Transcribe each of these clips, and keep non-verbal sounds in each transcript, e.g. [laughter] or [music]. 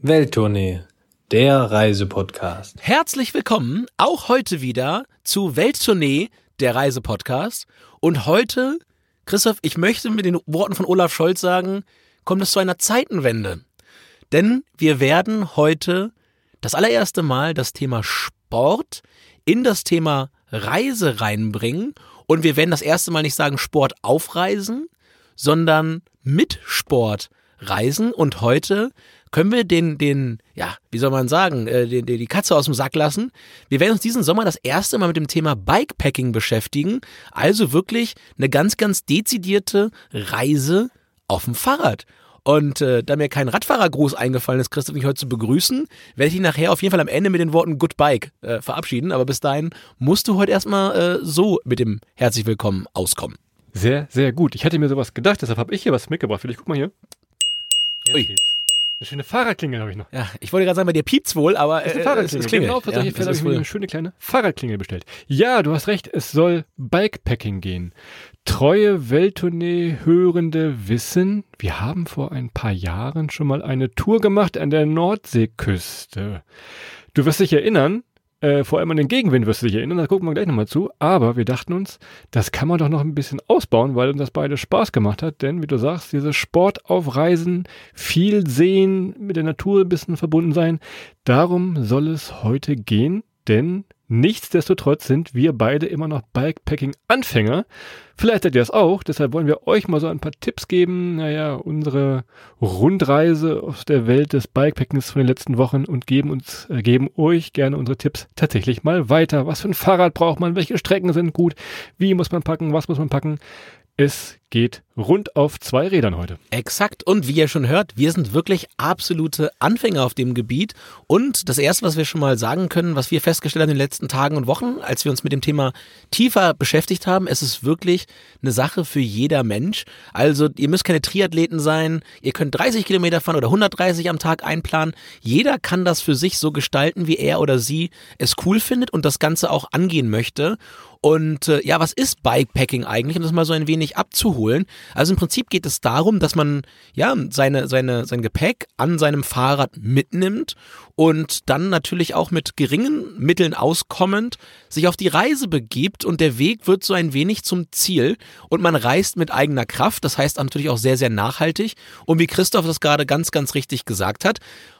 Welttournee, der Reisepodcast. Herzlich willkommen auch heute wieder zu Welttournee, der Reisepodcast. Und heute, Christoph, ich möchte mit den Worten von Olaf Scholz sagen, kommt es zu einer Zeitenwende. Denn wir werden heute das allererste Mal das Thema Sport in das Thema Reise reinbringen. Und wir werden das erste Mal nicht sagen Sport aufreisen, sondern mit Sport reisen. Und heute können wir den, den, ja, wie soll man sagen, äh, den, den, die Katze aus dem Sack lassen. Wir werden uns diesen Sommer das erste Mal mit dem Thema Bikepacking beschäftigen. Also wirklich eine ganz, ganz dezidierte Reise auf dem Fahrrad. Und äh, da mir kein Radfahrergruß eingefallen ist, Christoph, mich heute zu begrüßen, werde ich dich nachher auf jeden Fall am Ende mit den Worten Good Bike äh, verabschieden. Aber bis dahin musst du heute erstmal äh, so mit dem Herzlich Willkommen auskommen. Sehr, sehr gut. Ich hatte mir sowas gedacht, deshalb habe ich hier was mitgebracht. Vielleicht guck mal hier. Jetzt Ui. geht's. Eine schöne Fahrradklingel habe ich noch. Ja, ich wollte gerade sagen, bei dir piept's wohl, aber ist äh, eine Fahrradklingel. es klingelt. Genau, für Ja, solche es Fälle habe ist ich mir eine schöne kleine Fahrradklingel bestellt. Ja, du hast recht, es soll Bikepacking gehen. Treue Welttournee Hörende wissen, wir haben vor ein paar Jahren schon mal eine Tour gemacht an der Nordseeküste. Du wirst dich erinnern, äh, vor allem an den Gegenwind wirst du dich erinnern, da gucken wir gleich nochmal zu. Aber wir dachten uns, das kann man doch noch ein bisschen ausbauen, weil uns das beide Spaß gemacht hat. Denn wie du sagst, dieses Sport auf Reisen, viel sehen, mit der Natur ein bisschen verbunden sein. Darum soll es heute gehen, denn nichtsdestotrotz sind wir beide immer noch Bikepacking-Anfänger. Vielleicht seid ihr das auch, deshalb wollen wir euch mal so ein paar Tipps geben. Naja, unsere Rundreise aus der Welt des Bikepackings von den letzten Wochen und geben uns, äh, geben euch gerne unsere Tipps tatsächlich mal weiter. Was für ein Fahrrad braucht man? Welche Strecken sind gut? Wie muss man packen? Was muss man packen? Es geht rund auf zwei Rädern heute. Exakt. Und wie ihr schon hört, wir sind wirklich absolute Anfänger auf dem Gebiet. Und das Erste, was wir schon mal sagen können, was wir festgestellt haben in den letzten Tagen und Wochen, als wir uns mit dem Thema tiefer beschäftigt haben, es ist wirklich eine Sache für jeder Mensch. Also ihr müsst keine Triathleten sein, ihr könnt 30 Kilometer fahren oder 130 am Tag einplanen. Jeder kann das für sich so gestalten, wie er oder sie es cool findet und das Ganze auch angehen möchte. Und äh, ja, was ist Bikepacking eigentlich, um das mal so ein wenig abzuholen? Also im Prinzip geht es darum, dass man ja seine, seine, sein Gepäck an seinem Fahrrad mitnimmt und dann natürlich auch mit geringen Mitteln auskommend sich auf die Reise begibt und der Weg wird so ein wenig zum Ziel und man reist mit eigener Kraft, das heißt natürlich auch sehr, sehr nachhaltig. Und wie Christoph das gerade ganz, ganz richtig gesagt hat,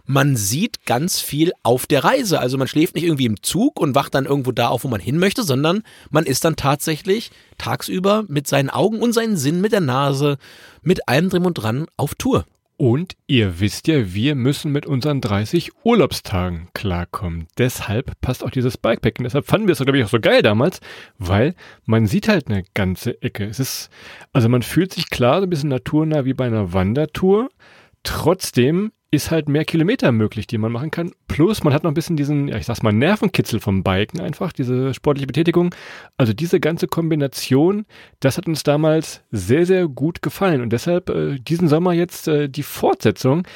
man sieht ganz viel auf der Reise. Also man schläft nicht irgendwie im Zug und wacht dann irgendwo da auf, wo man hin möchte, sondern man ist dann tatsächlich tagsüber mit seinen Augen und seinen Sinn, mit der Nase, mit allem drum und dran auf Tour. Und ihr wisst ja, wir müssen mit unseren 30 Urlaubstagen klarkommen. Deshalb passt auch dieses Bikepacking. Deshalb fanden wir es, glaube ich, auch so geil damals, weil man sieht halt eine ganze Ecke. Es ist, also man fühlt sich klar so ein bisschen naturnah wie bei einer Wandertour. Trotzdem ist halt mehr Kilometer möglich, die man machen kann. Plus man hat noch ein bisschen diesen, ja, ich sag's mal, Nervenkitzel vom Biken einfach, diese sportliche Betätigung. Also diese ganze Kombination, das hat uns damals sehr, sehr gut gefallen. Und deshalb äh, diesen Sommer jetzt äh, die Fortsetzung.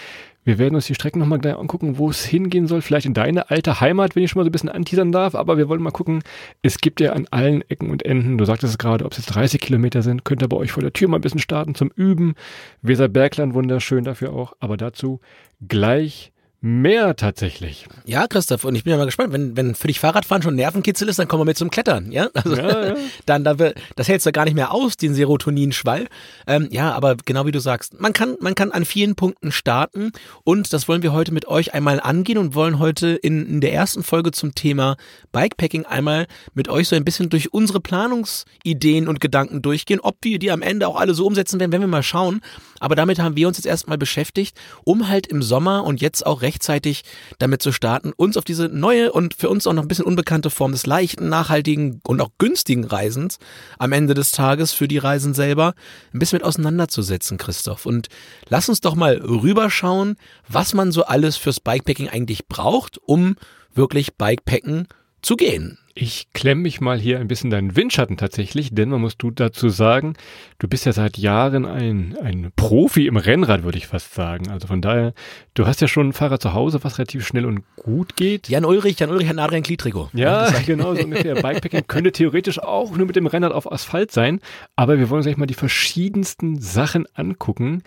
Wir werden uns die Strecken nochmal gleich angucken, wo es hingehen soll. Vielleicht in deine alte Heimat, wenn ich schon mal so ein bisschen anteasern darf. Aber wir wollen mal gucken. Es gibt ja an allen Ecken und Enden, du sagtest es gerade, ob es jetzt 30 Kilometer sind, könnt ihr bei euch vor der Tür mal ein bisschen starten zum Üben. Weserbergland wunderschön dafür auch. Aber dazu gleich mehr tatsächlich. Ja, Christoph, und ich bin ja mal gespannt, wenn, wenn für dich Fahrradfahren schon Nervenkitzel ist, dann kommen wir mit zum Klettern, ja? Also, Ja, ja. [laughs] dann, dann wird, das hältst du gar nicht mehr aus, den Serotoninschwall. Ähm, ja, aber genau wie du sagst, man kann, man kann an vielen Punkten starten und das wollen wir heute mit euch einmal angehen und wollen heute in, in der ersten Folge zum Thema Bikepacking einmal mit euch so ein bisschen durch unsere Planungsideen und Gedanken durchgehen. Ob wir die am Ende auch alle so umsetzen werden, werden wir mal schauen. Aber damit haben wir uns jetzt erstmal beschäftigt, um halt im Sommer und jetzt auch rechtzeitig damit zu starten, uns auf diese neue und für uns auch noch ein bisschen unbekannte Form des leichten, nachhaltigen und auch günstigen Reisens am Ende des Tages für die Reisen selber ein bisschen mit auseinanderzusetzen, Christoph. Und lass uns doch mal rüberschauen, was man so alles fürs Bikepacking eigentlich braucht, um wirklich Bikepacken zu gehen. Ich klemme mich mal hier ein bisschen deinen Windschatten tatsächlich, denn man muss du dazu sagen, du bist ja seit Jahren ein, ein Profi im Rennrad, würde ich fast sagen. Also von daher, du hast ja schon ein Fahrrad zu Hause, was relativ schnell und gut geht. Jan Ulrich, Jan Ulrich hat Adrian Gliedrigo. Ja, genau, so ungefähr. [laughs] Bikepacking könnte theoretisch auch nur mit dem Rennrad auf Asphalt sein, aber wir wollen uns gleich mal die verschiedensten Sachen angucken,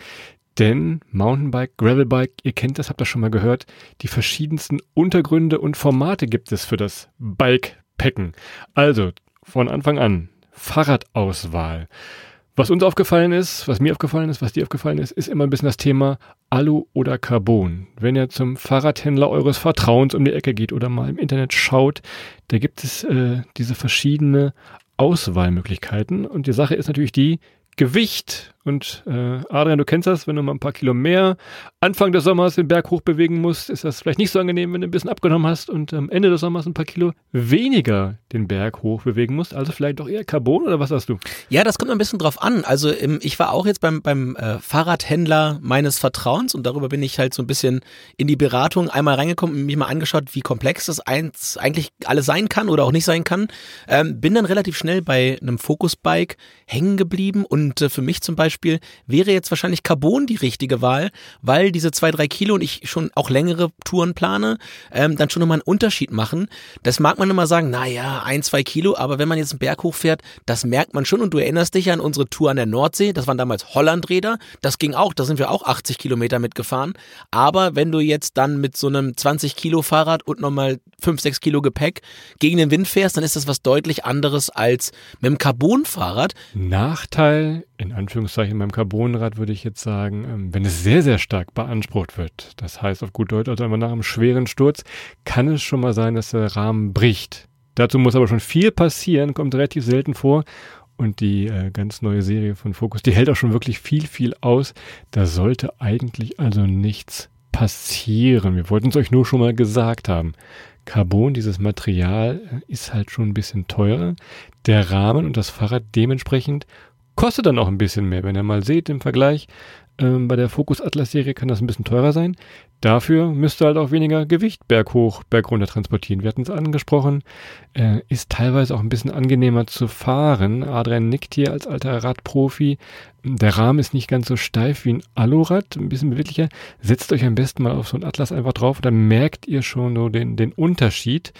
Denn Mountainbike, Gravelbike, ihr kennt das, habt ihr schon mal gehört, die verschiedensten Untergründe und Formate gibt es für das Bikepacken. Also von Anfang an Fahrradauswahl. Was uns aufgefallen ist, was mir aufgefallen ist, was dir aufgefallen ist, ist immer ein bisschen das Thema Alu oder Carbon. Wenn ihr zum Fahrradhändler eures Vertrauens um die Ecke geht oder mal im Internet schaut, da gibt es äh, diese verschiedene Auswahlmöglichkeiten. Und die Sache ist natürlich die, Gewicht. Und äh, Adrian, du kennst das, wenn du mal ein paar Kilo mehr Anfang des Sommers den Berg hoch bewegen musst, ist das vielleicht nicht so angenehm, wenn du ein bisschen abgenommen hast und am Ende des Sommers ein paar Kilo weniger den Berg hoch bewegen musst. Also vielleicht doch eher Carbon oder was hast du? Ja, das kommt ein bisschen drauf an. Also im, ich war auch jetzt beim, beim äh, Fahrradhändler meines Vertrauens und darüber bin ich halt so ein bisschen in die Beratung einmal reingekommen und mich mal angeschaut, wie komplex das eins, eigentlich alles sein kann oder auch nicht sein kann. Ähm, bin dann relativ schnell bei einem Focus-Bike hängen geblieben und äh, für mich zum Beispiel wäre jetzt wahrscheinlich Carbon die richtige Wahl, weil diese zwei, drei Kilo und ich schon auch längere Touren plane, ähm, dann schon nochmal einen Unterschied machen. Das mag man immer sagen, naja, ein, zwei Kilo, aber wenn man jetzt einen Berg hochfährt, das merkt man schon und du erinnerst dich an unsere Tour an der Nordsee, das waren damals Hollandräder, das ging auch, da sind wir auch 80 Kilometer mitgefahren, aber wenn du jetzt dann mit so einem 20 Kilo Fahrrad und nochmal 5, 6 Kilo Gepäck gegen den Wind fährst, dann ist das was deutlich anderes als mit dem Carbon-Fahrrad. Nachteil, in Anführungszeichen beim Carbonrad würde ich jetzt sagen, ähm, wenn es sehr, sehr stark beansprucht wird, das heißt auf gut Deutsch, also einmal nach einem schweren Sturz, kann es schon mal sein, dass der Rahmen bricht. Dazu muss aber schon viel passieren, kommt relativ selten vor. Und die äh, ganz neue Serie von Focus, die hält auch schon wirklich viel, viel aus. Da sollte eigentlich also nichts passieren. Wir wollten es euch nur schon mal gesagt haben. Carbon, dieses Material, äh, ist halt schon ein bisschen teurer. Der Rahmen und das Fahrrad dementsprechend kostet dann auch ein bisschen mehr. Wenn ihr mal seht im Vergleich, ähm, bei der Focus Atlas Serie kann das ein bisschen teurer sein. Dafür müsst ihr halt auch weniger Gewicht berghoch, bergunter transportieren. Wir hatten es angesprochen, äh, ist teilweise auch ein bisschen angenehmer zu fahren. Adrian nickt hier als alter Radprofi. Der Rahmen ist nicht ganz so steif wie ein Alurad, ein bisschen beweglicher. Setzt euch am besten mal auf so ein Atlas einfach drauf, dann merkt ihr schon so den, den Unterschied.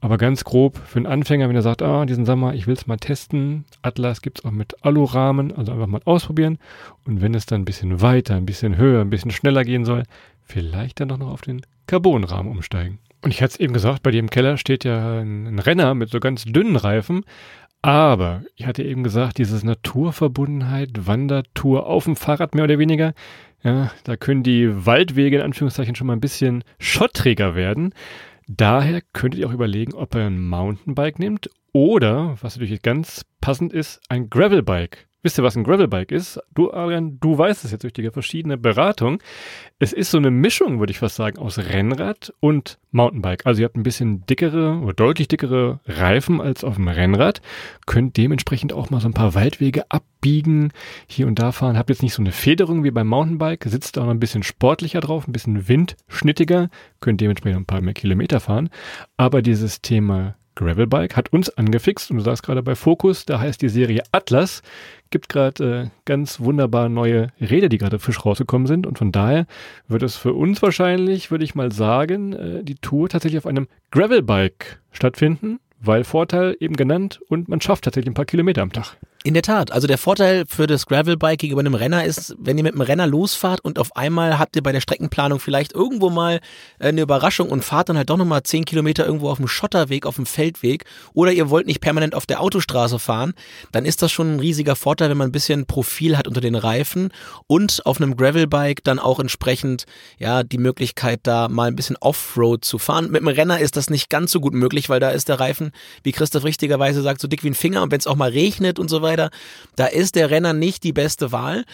Aber ganz grob für einen Anfänger, wenn er sagt, ah, diesen Sommer, ich will es mal testen. Atlas gibt's auch mit Alurahmen, also einfach mal ausprobieren. Und wenn es dann ein bisschen weiter, ein bisschen höher, ein bisschen schneller gehen soll, vielleicht dann doch noch auf den Carbonrahmen umsteigen. Und ich hatte es eben gesagt, bei dir im Keller steht ja ein Renner mit so ganz dünnen Reifen. Aber ich hatte eben gesagt, dieses Naturverbundenheit, Wandertour auf dem Fahrrad mehr oder weniger, ja, da können die Waldwege in Anführungszeichen schon mal ein bisschen schottriger werden. Daher könntet ihr auch überlegen, ob ihr ein Mountainbike nehmt oder, was natürlich ganz passend ist, ein Gravelbike. Wisst ihr, was ein Gravelbike ist? Du, Arian, du weißt es jetzt durch die verschiedene Beratung. Es ist so eine Mischung, würde ich fast sagen, aus Rennrad und Mountainbike. Also ihr habt ein bisschen dickere oder deutlich dickere Reifen als auf dem Rennrad, könnt dementsprechend auch mal so ein paar Waldwege abbiegen, hier und da fahren. Habt jetzt nicht so eine Federung wie beim Mountainbike, sitzt auch noch ein bisschen sportlicher drauf, ein bisschen windschnittiger, könnt dementsprechend ein paar mehr Kilometer fahren. Aber dieses Thema Gravelbike hat uns angefixt und du sagst gerade bei Focus, da heißt die Serie Atlas, gibt gerade äh, ganz wunderbar neue Räder, die gerade frisch rausgekommen sind. Und von daher wird es für uns wahrscheinlich, würde ich mal sagen, äh, die Tour tatsächlich auf einem Gravelbike stattfinden, weil Vorteil eben genannt und man schafft tatsächlich ein paar Kilometer am Tag. In der Tat. Also der Vorteil für das Gravelbike gegenüber einem Renner ist, wenn ihr mit einem Renner losfahrt und auf einmal habt ihr bei der Streckenplanung vielleicht irgendwo mal äh, eine Überraschung und fahrt dann halt doch nochmal zehn Kilometer irgendwo auf dem Schotterweg, auf dem Feldweg oder ihr wollt nicht permanent auf der Autostraße fahren, dann ist das schon ein riesiger Vorteil, wenn man ein bisschen Profil hat unter den Reifen und auf einem Gravelbike dann auch entsprechend ja die Möglichkeit da mal ein bisschen Offroad zu fahren. Mit einem Renner ist das nicht ganz so gut möglich, weil da ist der Reifen, wie Christoph richtigerweise sagt, so dick wie ein Finger und wenn es auch mal regnet und so weiter. Da ist der Renner nicht die beste Wahl.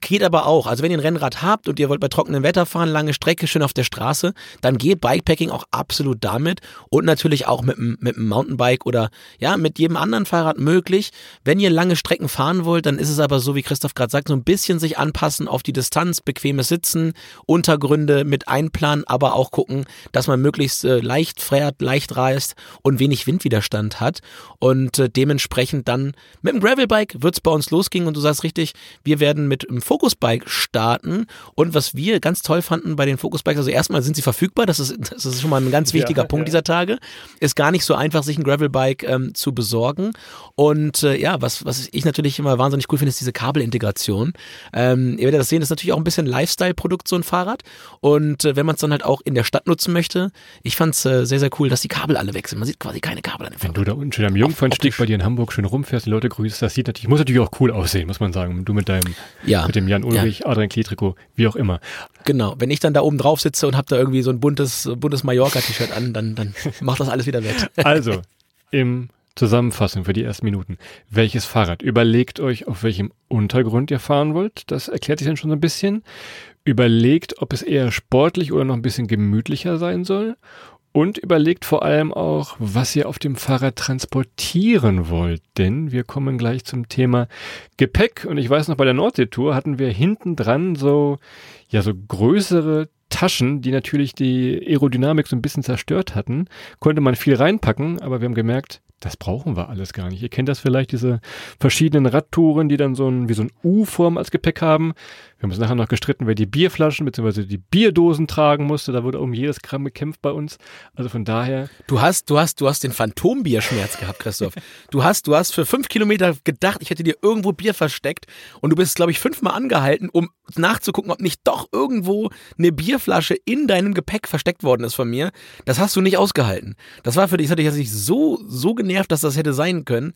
Geht aber auch. Also wenn ihr ein Rennrad habt und ihr wollt bei trockenem Wetter fahren, lange Strecke, schön auf der Straße, dann geht Bikepacking auch absolut damit und natürlich auch mit, mit einem Mountainbike oder ja, mit jedem anderen Fahrrad möglich. Wenn ihr lange Strecken fahren wollt, dann ist es aber so, wie Christoph gerade sagt, so ein bisschen sich anpassen auf die Distanz, bequemes Sitzen, Untergründe mit einplanen, aber auch gucken, dass man möglichst äh, leicht fährt, leicht reist und wenig Wind Windwiderstand hat und äh, dementsprechend dann mit dem Gravelbike wird's bei uns losgehen und du sagst richtig, wir werden mit dem Focusbike starten und was wir ganz toll fanden bei den Focusbikes, also erstmal sind sie verfügbar, das ist, das ist schon mal ein ganz wichtiger Ja, Punkt ja. dieser Tage, ist gar nicht so einfach, sich ein Gravelbike ähm, zu besorgen und äh, ja, was, was ich natürlich immer wahnsinnig cool finde, ist diese Kabelintegration. Ähm, ihr werdet das sehen, das ist natürlich auch ein bisschen Lifestyle-Produkt, so ein Fahrrad und äh, wenn man es dann halt auch in der Stadt nutzen möchte, ich fand's äh, sehr, sehr cool, dass die Kabel alle weg sind. Man sieht quasi keine Kabel an dem Wenn du da unten schön am Jungfernstieg bei dir in Hamburg schön rumfährst, die Leute grüßt, das sieht natürlich, muss natürlich auch cool aussehen, muss man sagen. Du mit deinem, Ja, mit dem Jan Ulrich, Adrian Klee-Trikot, wie auch immer. genau. Wenn ich dann da oben drauf sitze und hab da irgendwie so ein buntes, buntes Mallorca-T-Shirt an, dann, dann [laughs] macht das alles wieder wett. Also, im Zusammenfassung für die ersten Minuten. Welches Fahrrad? Überlegt euch, auf welchem Untergrund ihr fahren wollt. Das erklärt sich dann schon so ein bisschen. Überlegt, ob es eher sportlich oder noch ein bisschen gemütlicher sein soll. Und überlegt vor allem auch, was ihr auf dem Fahrrad transportieren wollt. Denn wir kommen gleich zum Thema Gepäck. Und ich weiß noch, bei der Nordseetour hatten wir hinten dran so, ja, so größere Taschen, die natürlich die Aerodynamik so ein bisschen zerstört hatten. Konnte man viel reinpacken, aber wir haben gemerkt, das brauchen wir alles gar nicht. Ihr kennt das vielleicht, diese verschiedenen Radtouren, die dann so ein, wie so ein U-Form als Gepäck haben. Wir haben uns nachher noch gestritten, wer die Bierflaschen bzw. die Bierdosen tragen musste. Da wurde um jedes Gramm gekämpft bei uns. Also von daher, Du hast, du hast, du hast den Phantombierschmerz gehabt, Christoph. Du hast, du hast für fünf Kilometer gedacht, ich hätte dir irgendwo Bier versteckt und du bist, glaube ich, fünfmal angehalten, um nachzugucken, ob nicht doch irgendwo eine Bierflasche in deinem Gepäck versteckt worden ist von mir. Das hast du nicht ausgehalten. Das war für dich, das hat dich so, so genervt, dass das hätte sein können.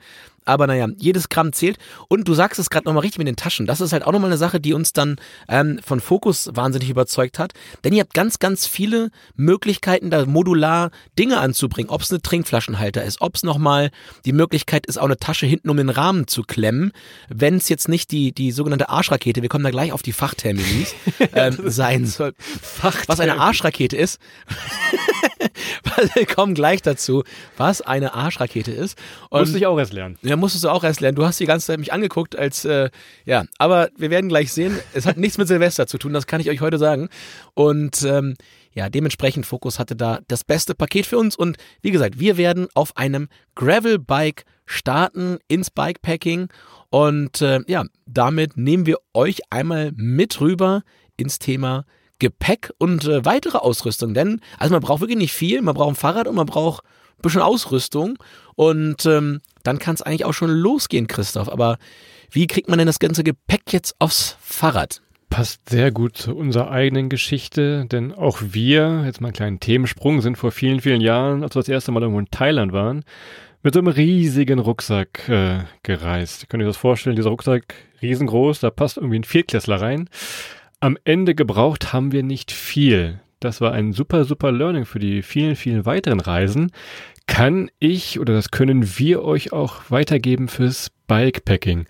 Aber naja, jedes Gramm zählt. Und du sagst es gerade nochmal richtig mit den Taschen. Das ist halt auch nochmal eine Sache, die uns dann ähm, von Fokus wahnsinnig überzeugt hat. Denn ihr habt ganz, ganz viele Möglichkeiten, da modular Dinge anzubringen. Ob es eine Trinkflaschenhalter ist, ob es nochmal die Möglichkeit ist, auch eine Tasche hinten um den Rahmen zu klemmen. Wenn es jetzt nicht die, die sogenannte Arschrakete, wir kommen da gleich auf die Fachterminis, [laughs] ähm, sein soll. Was eine Arschrakete ist. [laughs] wir kommen gleich dazu, was eine Arschrakete ist. Und musste ich auch erst lernen. ja, musstest du auch erst lernen. Du hast die ganze Zeit mich angeguckt als, äh, ja, aber wir werden gleich sehen, es hat nichts mit Silvester zu tun, das kann ich euch heute sagen. Und ähm, ja, dementsprechend Fokus hatte da das beste Paket für uns. Und wie gesagt, wir werden auf einem Gravel-Bike starten ins Bikepacking. Und äh, ja, damit nehmen wir euch einmal mit rüber ins Thema Gepäck und äh, weitere Ausrüstung. Denn, also man braucht wirklich nicht viel, man braucht ein Fahrrad und man braucht ein bisschen Ausrüstung. Und ähm, dann kann es eigentlich auch schon losgehen, Christoph. Aber wie kriegt man denn das ganze Gepäck jetzt aufs Fahrrad? passt sehr gut zu unserer eigenen Geschichte, denn auch wir, jetzt mal einen kleinen Themensprung, sind vor vielen, vielen Jahren, als wir das erste Mal irgendwo in Thailand waren, mit so einem riesigen Rucksack äh, gereist. Ihr könnt euch das vorstellen, dieser Rucksack riesengroß, da passt irgendwie ein Viertklässler rein. Am Ende gebraucht haben wir nicht viel. Das war ein super, super Learning für die vielen, vielen weiteren Reisen. Kann ich oder das können wir euch auch weitergeben fürs Bikepacking.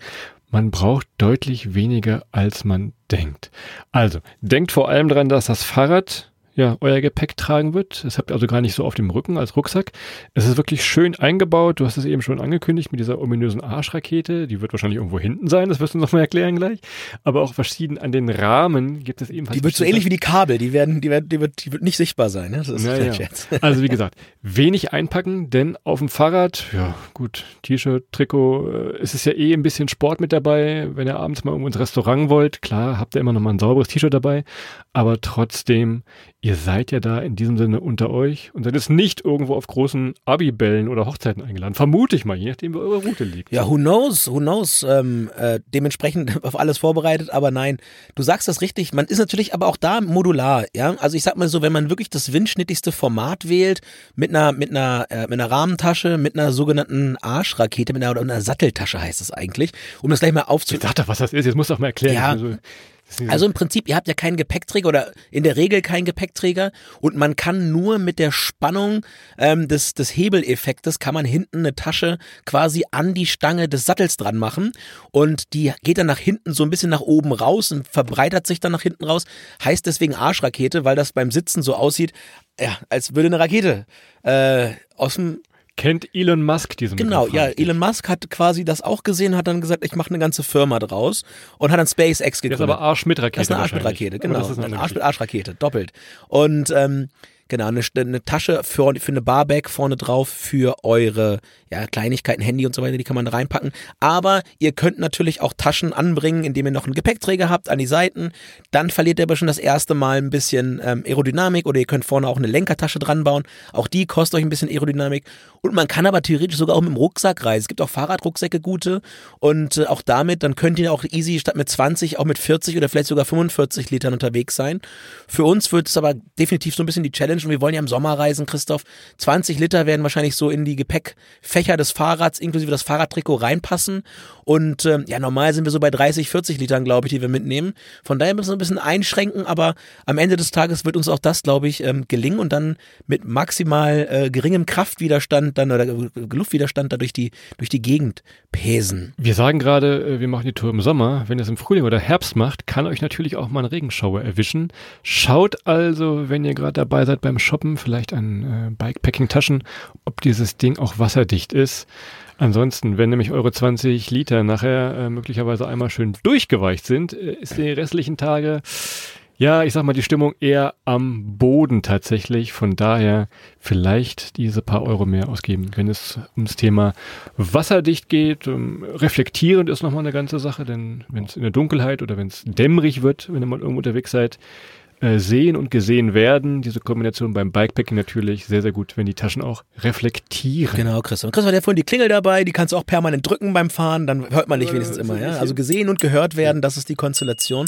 Man braucht deutlich weniger, als man denkt. Also, denkt vor allem daran, dass das Fahrrad ja, euer Gepäck tragen wird. Das habt ihr also gar nicht so auf dem Rücken als Rucksack. Es ist wirklich schön eingebaut. Du hast es eben schon angekündigt mit dieser ominösen Arschrakete. Die wird wahrscheinlich irgendwo hinten sein. Das wirst du uns nochmal erklären gleich. Aber auch verschieden an den Rahmen gibt es ebenfalls. Die wird so ähnlich wie die Kabel, die werden, die werden, die wird, die wird nicht sichtbar sein. Ne? Das ist Ja, kein ja. Scherz. [laughs] Also wie gesagt, wenig einpacken, denn auf dem Fahrrad, ja gut, T-Shirt, Trikot, äh, es ist ja eh ein bisschen Sport mit dabei. Wenn ihr abends mal irgendwo ins Restaurant wollt, klar, habt ihr immer noch mal ein sauberes T-Shirt dabei, aber trotzdem, ihr seid ja da in diesem Sinne unter euch und seid jetzt nicht irgendwo auf großen Abibällen oder Hochzeiten eingeladen. Vermute ich mal, je nachdem, wo eure Route liegt. Ja, who knows, who knows, ähm, äh, dementsprechend [laughs] auf alles vorbereitet, aber nein, du sagst das richtig, man ist natürlich aber auch da modular, ja, also ich sag mal so, wenn man wirklich das windschnittigste Format wählt, mit einer, mit einer, äh, mit einer Rahmentasche, mit einer sogenannten Arschrakete, mit einer, oder einer Satteltasche heißt es eigentlich, um das gleich mal Jetzt aufzu... sag doch, was das ist, jetzt musst du auch mal erklären. Ja. Also, im Prinzip, ihr habt ja keinen Gepäckträger oder in der Regel keinen Gepäckträger und man kann nur mit der Spannung ähm, des, des Hebeleffektes kann man hinten eine Tasche quasi an die Stange des Sattels dran machen und die geht dann nach hinten so ein bisschen nach oben raus und verbreitert sich dann nach hinten raus. Heißt deswegen Arschrakete, weil das beim Sitzen so aussieht, ja, als würde eine Rakete äh, aus dem Kennt Elon Musk diesen Genau, Begriff? ja. Elon Musk hat quasi das auch gesehen, hat dann gesagt, ich mache eine ganze Firma draus und hat dann SpaceX Das ist gegründet. aber Arsch mit Rakete. Das ist eine. Arsch mit Rakete, genau. Das ist eine Arsch mit Geschichte. Arschrakete, doppelt. Und ähm, Genau, eine, eine Tasche für, für eine Barbag vorne drauf für eure ja, Kleinigkeiten, Handy und so weiter, die kann man reinpacken. Aber ihr könnt natürlich auch Taschen anbringen, indem ihr noch einen Gepäckträger habt an die Seiten. Dann verliert ihr aber schon das erste Mal ein bisschen ähm, Aerodynamik oder ihr könnt vorne auch eine Lenkertasche dran bauen. Auch die kostet euch ein bisschen Aerodynamik. Und man kann aber theoretisch sogar auch mit dem Rucksack reisen. Es gibt auch Fahrradrucksäcke gute und äh, auch damit, dann könnt ihr auch easy statt mit 20 auch mit 40 oder vielleicht sogar 45 Litern unterwegs sein. Für uns wird es aber definitiv so ein bisschen die Challenge und wir wollen ja im Sommer reisen, Christoph. 20 Liter werden wahrscheinlich so in die Gepäckfächer des Fahrrads inklusive das Fahrradtrikot reinpassen und ähm, ja, normal sind wir so bei 30, 40 Litern, glaube ich, die wir mitnehmen. Von daher müssen wir ein bisschen einschränken, aber am Ende des Tages wird uns auch das, glaube ich, ähm, gelingen und dann mit maximal äh, geringem Kraftwiderstand dann oder Luftwiderstand da durch die, durch die Gegend pesen. Wir sagen gerade, äh, wir machen die Tour im Sommer. Wenn ihr es im Frühling oder Herbst macht, kann euch natürlich auch mal ein Regenschauer erwischen. Schaut also, wenn ihr gerade dabei seid beim Shoppen, vielleicht an äh, Bikepacking-Taschen, ob dieses Ding auch wasserdicht ist. Ansonsten, wenn nämlich eure 20 Liter nachher äh, möglicherweise einmal schön durchgeweicht sind, äh, ist die restlichen Tage ja, ich sag mal, die Stimmung eher am Boden tatsächlich. Von daher vielleicht diese paar Euro mehr ausgeben, wenn es ums Thema wasserdicht geht. Ähm, reflektierend ist nochmal eine ganze Sache, denn wenn es in der Dunkelheit oder wenn es dämmerig wird, wenn ihr mal irgendwo unterwegs seid, sehen und gesehen werden. Diese Kombination beim Bikepacking natürlich sehr, sehr gut, wenn die Taschen auch reflektieren. Genau, Christoph. Christoph hat ja vorhin die Klingel dabei, die kannst du auch permanent drücken beim Fahren, dann hört man nicht wenigstens immer. Ja? Also gesehen und gehört werden, das ist die Konstellation.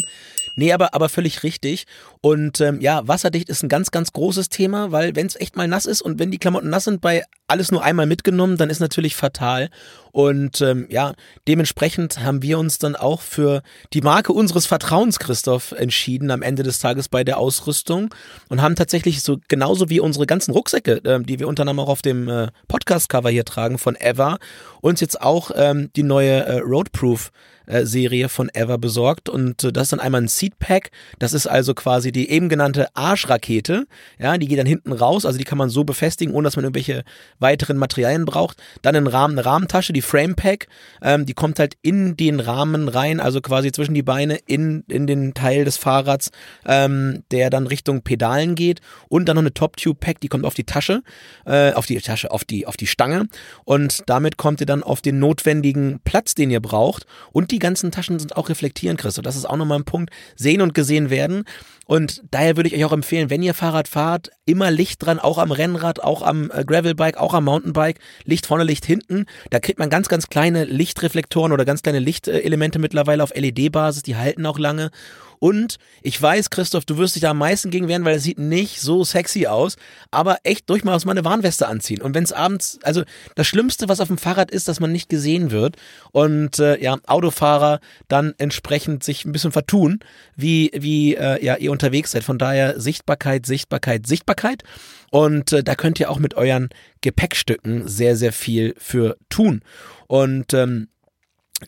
Nee, aber, aber völlig richtig. Und ähm, ja, wasserdicht ist ein ganz, ganz großes Thema, weil wenn es echt mal nass ist und wenn die Klamotten nass sind, bei alles nur einmal mitgenommen, dann ist natürlich fatal. Und ähm, ja, dementsprechend haben wir uns dann auch für die Marke unseres Vertrauens, Christoph, entschieden am Ende des Tages bei der Ausrüstung und haben tatsächlich so genauso wie unsere ganzen Rucksäcke, äh, die wir unter anderem auch auf dem äh, Podcast-Cover hier tragen von Ever, uns jetzt auch ähm, die neue äh, Roadproof äh, Serie von Ever besorgt. Und äh, das ist dann einmal ein Seed Pack, das ist also quasi die eben genannte Arschrakete, ja, die geht dann hinten raus, also die kann man so befestigen, ohne dass man irgendwelche weiteren Materialien braucht. Dann ein Rahmen, eine Rahmentasche, die Frame Pack, ähm, die kommt halt in den Rahmen rein, also quasi zwischen die Beine in, in den Teil des Fahrrads, ähm, der dann Richtung Pedalen geht und dann noch eine Top Tube Pack, die kommt auf die Tasche, äh, auf die Tasche, auf die, auf die Stange und damit kommt ihr dann auf den notwendigen Platz, den ihr braucht und die ganzen Taschen sind auch reflektierend, Christoph. Das ist auch nochmal ein Punkt. Sehen und gesehen werden. Und daher würde ich euch auch empfehlen, wenn ihr Fahrrad fahrt, immer Licht dran, auch am Rennrad, auch am äh, Gravelbike, auch am Mountainbike. Licht vorne, Licht hinten. Da kriegt man ganz, ganz kleine Lichtreflektoren oder ganz kleine Lichtelemente mittlerweile auf LED-Basis. Die halten auch lange. Und ich weiß, Christoph, du wirst dich da am meisten gegen wehren, weil es sieht nicht so sexy aus. Aber echt durchaus mal eine Warnweste anziehen. Und wenn es abends, also das Schlimmste, was auf dem Fahrrad ist, dass man nicht gesehen wird. Und äh, ja, Autofahrer dann entsprechend sich ein bisschen vertun, wie, wie äh, ja, ihr unterwegs seid. Von daher Sichtbarkeit, Sichtbarkeit, Sichtbarkeit. Und äh, da könnt ihr auch mit euren Gepäckstücken sehr, sehr viel für tun. Und ähm,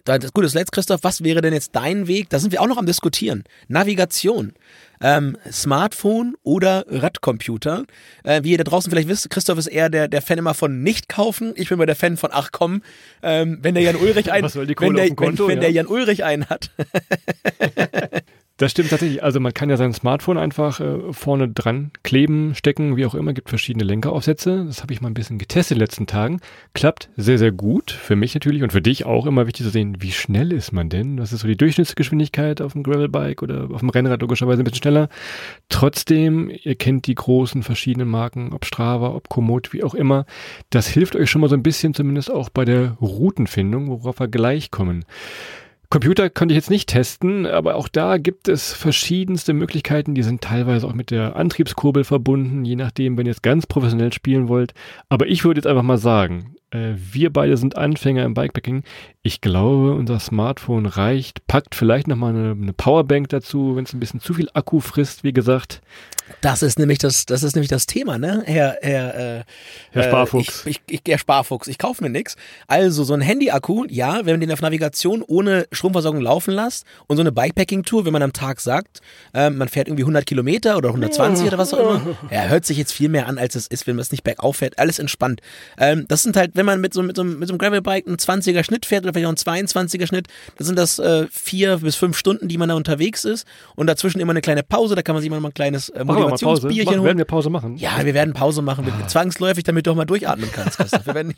das Gute, das letzte, Christoph, was wäre denn jetzt dein Weg? Da sind wir auch noch am Diskutieren. Navigation. Ähm, Smartphone oder Radcomputer. Äh, wie ihr da draußen vielleicht wisst, Christoph ist eher der, der Fan immer von nicht kaufen. Ich bin mal der Fan von ach komm, ähm, wenn der Jan Ulrich [laughs] einen, wenn, der, Konto, wenn, wenn ja? der Jan Ulrich einen hat. [laughs] Das stimmt tatsächlich. Also man kann ja sein Smartphone einfach äh, vorne dran kleben, stecken, wie auch immer. Gibt verschiedene Lenkeraufsätze. Das habe ich mal ein bisschen getestet in den letzten Tagen. Klappt sehr, sehr gut. Für mich natürlich und für dich auch immer wichtig zu sehen, wie schnell ist man denn? Was ist so die Durchschnittsgeschwindigkeit auf dem Gravelbike oder auf dem Rennrad logischerweise ein bisschen schneller. Trotzdem, ihr kennt die großen verschiedenen Marken, ob Strava, ob Komoot, wie auch immer. Das hilft euch schon mal so ein bisschen zumindest auch bei der Routenfindung, worauf wir gleich kommen. Computer konnte ich jetzt nicht testen, aber auch da gibt es verschiedenste Möglichkeiten. Die sind teilweise auch mit der Antriebskurbel verbunden, je nachdem, wenn ihr jetzt ganz professionell spielen wollt. Aber ich würde jetzt einfach mal sagen, äh, wir beide sind Anfänger im Bikepacking. Ich glaube, unser Smartphone reicht. Packt vielleicht nochmal eine, eine Powerbank dazu, wenn es ein bisschen zu viel Akku frisst, wie gesagt. Das ist nämlich das, das ist nämlich das Thema, ne, Herr, Herr, äh, Herr Sparfuchs. Äh, ich, ich, ich, Herr Sparfuchs, ich kaufe mir nichts. Also so ein Handy-Akku, ja, wenn man den auf Navigation ohne Stromversorgung laufen lässt und so eine Bikepacking-Tour, wenn man am Tag sagt, äh, man fährt irgendwie 100 Kilometer oder 120 oder was auch immer, ja, hört sich jetzt viel mehr an, als es ist, wenn man es nicht bergauf fährt. Alles entspannt. Ähm, das sind halt, wenn wenn man mit so, mit so, mit so einem Gravelbike einen 20er Schnitt fährt oder vielleicht auch einen 22er Schnitt, dann sind das äh, vier bis fünf Stunden, die man da unterwegs ist und dazwischen immer eine kleine Pause, da kann man sich immer mal ein kleines äh, Motivationsbierchen holen. werden wir Pause machen? Ja, wir werden Pause machen, Ah. zwangsläufig, damit du auch mal durchatmen kannst, Christoph. Wir werden,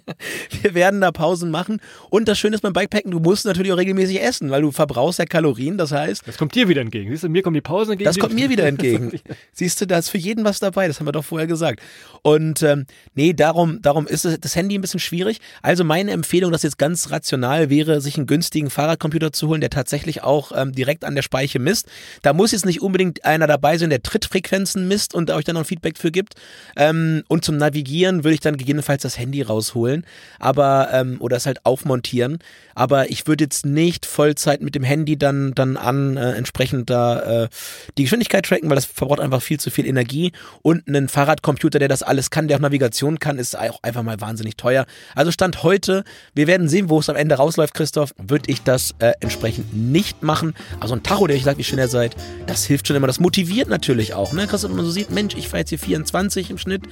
[laughs] wir werden da Pausen machen. Und das Schöne ist beim Bikepacken, du musst natürlich auch regelmäßig essen, weil du verbrauchst ja Kalorien. Das heißt, Das kommt dir wieder entgegen. Siehst du, mir kommen die Pausen entgegen. das kommt mir wieder [laughs] entgegen. Siehst du, da ist für jeden was dabei, das haben wir doch vorher gesagt. Und ähm, nee, darum, darum ist es, das Handy ein bisschen schwierig. Also meine Empfehlung, das jetzt ganz rational wäre, sich einen günstigen Fahrradcomputer zu holen, der tatsächlich auch ähm, direkt an der Speiche misst. Da muss jetzt nicht unbedingt einer dabei sein, der Trittfrequenzen misst und euch dann noch ein Feedback für gibt. Ähm, und zum Navigieren würde ich dann gegebenenfalls das Handy rausholen, aber ähm, oder es halt aufmontieren. Aber ich würde jetzt nicht Vollzeit mit dem Handy dann dann an äh, entsprechend da äh, die Geschwindigkeit tracken, weil das verbraucht einfach viel zu viel Energie. Und einen Fahrradcomputer, der das alles kann, der auch Navigation kann, ist auch einfach mal wahnsinnig teuer. Also Stand heute, wir werden sehen, wo es am Ende rausläuft, Christoph, würde ich das äh, entsprechend nicht machen. Also ein Tacho, der euch sagt, wie schön ihr seid, das hilft schon immer. Das motiviert natürlich auch. Ne? Christoph, wenn man so sieht, Mensch, ich fahre jetzt hier 24 im Schnitt,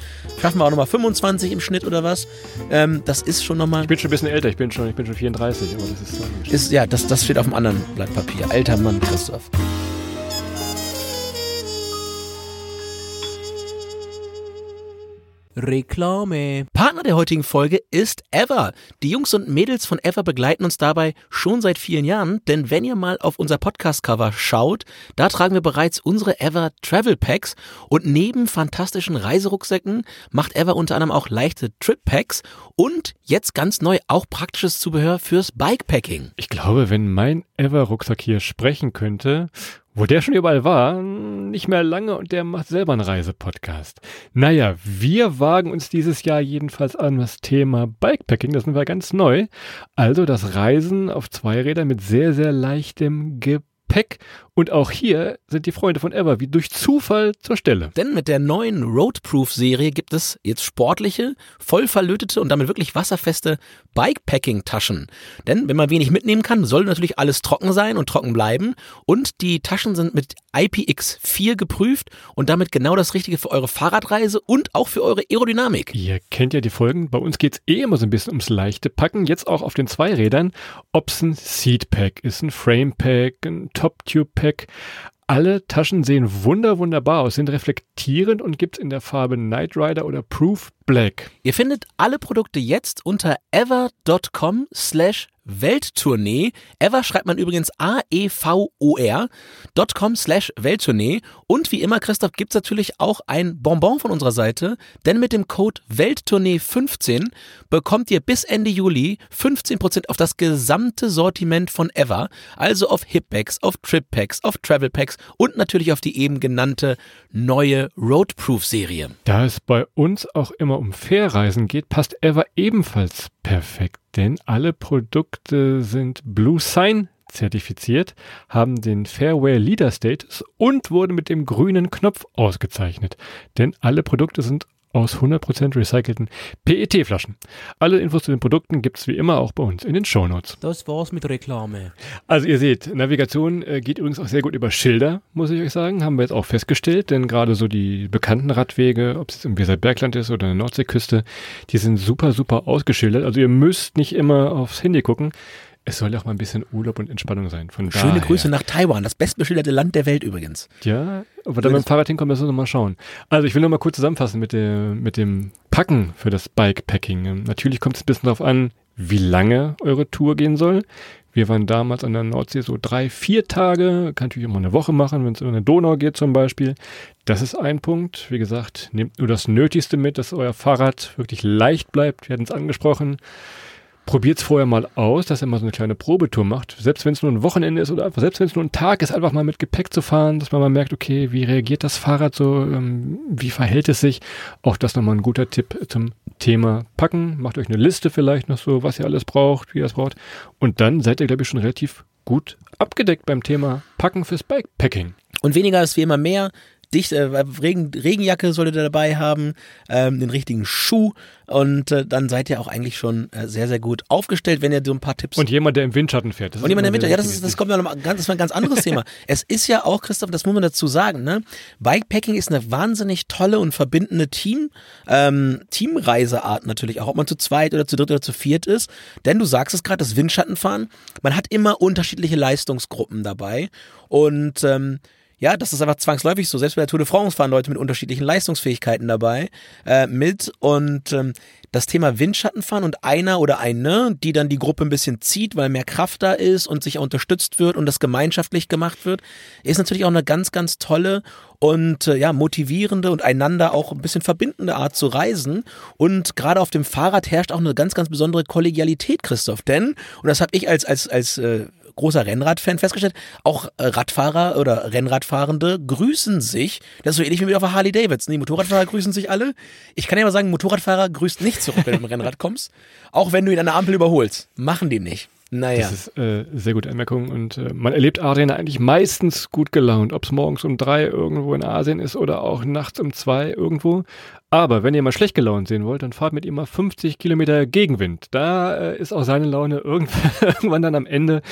schaffen wir auch nochmal 25 im Schnitt oder was. Ähm, das ist schon nochmal. Ich bin schon ein bisschen älter. Ich bin schon, ich bin schon 34. Aber das ist, Ist, ja, das, das steht auf dem anderen Blatt Papier. Alter Mann, Christoph. Reklame. Partner der heutigen Folge ist Ever. Die Jungs und Mädels von Ever begleiten uns dabei schon seit vielen Jahren, denn wenn ihr mal auf unser Podcast-Cover schaut, da tragen wir bereits unsere Ever Travel Packs und neben fantastischen Reiserucksäcken macht Ever unter anderem auch leichte Trip Packs und jetzt ganz neu auch praktisches Zubehör fürs Bikepacking. Ich glaube, wenn mein Ever-Rucksack hier sprechen könnte, wo der schon überall war, nicht mehr lange und der macht selber einen Reisepodcast. Naja, wir wagen uns dieses Jahr jedenfalls an das Thema Bikepacking, das sind wir ganz neu. Also das Reisen auf Zweirädern mit sehr, sehr leichtem Gepäck. Und auch hier sind die Freunde von Ever wie durch Zufall zur Stelle. Denn mit der neuen Roadproof-Serie gibt es jetzt sportliche, voll verlötete und damit wirklich wasserfeste Bikepacking-Taschen. Denn wenn man wenig mitnehmen kann, soll natürlich alles trocken sein und trocken bleiben. Und die Taschen sind mit IPX4 geprüft und damit genau das Richtige für eure Fahrradreise und auch für eure Aerodynamik. Ihr kennt ja die Folgen. Bei uns geht's eh immer so ein bisschen ums leichte Packen. Jetzt auch auf den Zweirädern. Ob's ein Seatpack ist, ein Framepack, ein Top-Tube-Pack. Alle Taschen sehen wunder wunderbar aus, sind reflektierend und gibt's in der Farbe Knight Rider oder Proof Black. Ihr findet alle Produkte jetzt unter ever.com slash Welttournee. Ever schreibt man übrigens A-E-V-O-R. .com slash Welttournee. Und wie immer, Christoph, gibt's natürlich auch ein Bonbon von unserer Seite, denn mit dem Code Welttournee15 bekommt ihr bis Ende Juli 15% auf das gesamte Sortiment von Ever, also auf Hipbags, auf Trippacks, auf Travelpacks und natürlich auf die eben genannte neue Roadproof-Serie. Da es bei uns auch immer um Fährreisen geht, passt Ever ebenfalls perfekt, denn alle Produkte sind Blue Sign zertifiziert, haben den Fairway Leader Status und wurden mit dem grünen Knopf ausgezeichnet. Denn alle Produkte sind aus 100% recycelten PET-Flaschen. Alle Infos zu den Produkten gibt's wie immer auch bei uns in den Shownotes. Das war's mit Reklame. Also ihr seht, Navigation äh, geht übrigens auch sehr gut über Schilder, muss ich euch sagen. Haben wir jetzt auch festgestellt, denn gerade so die bekannten Radwege, ob es jetzt im Weserbergland ist oder in der Nordseeküste, die sind super, super ausgeschildert. Also ihr müsst nicht immer aufs Handy gucken. Es soll ja auch mal ein bisschen Urlaub und Entspannung sein. Von Schöne daher. Grüße nach Taiwan, das bestbeschilderte Land der Welt übrigens. Ja, wir da mit dem Fahrrad hinkommen, müssen wir noch mal schauen. Also ich will noch mal kurz zusammenfassen mit, der, mit dem Packen für das Bikepacking. Ähm, Natürlich kommt es ein bisschen darauf an, wie lange eure Tour gehen soll. Wir waren damals an der Nordsee so drei, vier Tage, kann natürlich auch mal eine Woche machen, wenn es über eine Donau geht zum Beispiel. Das ist ein Punkt. Wie gesagt, nehmt nur das Nötigste mit, dass euer Fahrrad wirklich leicht bleibt. Wir hatten es angesprochen. Probiert es vorher mal aus, dass ihr mal so eine kleine Probetour macht. Selbst wenn es nur ein Wochenende ist oder einfach, selbst wenn es nur ein Tag ist, einfach mal mit Gepäck zu fahren, dass man mal merkt, okay, wie reagiert das Fahrrad so, ähm, wie verhält es sich. Auch das nochmal ein guter Tipp zum Thema Packen. Macht euch eine Liste vielleicht noch so, was ihr alles braucht, wie ihr es braucht. Und dann seid ihr, glaube ich, schon relativ gut abgedeckt beim Thema Packen fürs Bikepacking. Und weniger ist wie immer mehr. Dicht, äh, Regen, Regenjacke solltet ihr dabei haben, ähm, den richtigen Schuh und äh, dann seid ihr auch eigentlich schon äh, sehr, sehr gut aufgestellt, wenn ihr so ein paar Tipps. Und jemand, der im Windschatten fährt. Und jemand, der im Windschatten, ja, das, ist, das kommt noch ganz, das ist ein ganz anderes Thema. [laughs] Es ist ja auch, Christoph, das muss man dazu sagen, ne? Bikepacking ist eine wahnsinnig tolle und verbindende Team, ähm, Teamreiseart natürlich auch, ob man zu zweit oder zu dritt oder zu viert ist. Denn du sagst es gerade, das Windschattenfahren, man hat immer unterschiedliche Leistungsgruppen dabei und ähm, ja, das ist einfach zwangsläufig so. Selbst bei der Tour de France fahren Leute mit unterschiedlichen Leistungsfähigkeiten dabei äh, mit. Und ähm, das Thema Windschattenfahren und einer oder eine, die dann die Gruppe ein bisschen zieht, weil mehr Kraft da ist und sich unterstützt wird und das gemeinschaftlich gemacht wird, ist natürlich auch eine ganz, ganz tolle und äh, ja, motivierende und einander auch ein bisschen verbindende Art zu reisen. Und gerade auf dem Fahrrad herrscht auch eine ganz, ganz besondere Kollegialität, Christoph. Denn, und das habe ich als, als, als äh, großer Rennradfan festgestellt, auch äh, Radfahrer oder Rennradfahrende grüßen sich. Das ist so ähnlich wie auf der Harley Davidson. Die Motorradfahrer grüßen sich alle. Ich kann ja mal sagen, Motorradfahrer grüßt nicht zurück, wenn du mit dem [laughs] Rennrad kommst. Auch wenn du ihn an der Ampel überholst. Machen die nicht. Naja. Das ist äh, sehr gute Anmerkung und äh, man erlebt Adrian eigentlich meistens gut gelaunt, ob es morgens um drei irgendwo in Asien ist oder auch nachts um zwei irgendwo. Aber wenn ihr mal schlecht gelaunt sehen wollt, dann fahrt mit ihm mal 50 Kilometer Gegenwind. Da äh, ist auch seine Laune [laughs] irgendwann dann am Ende.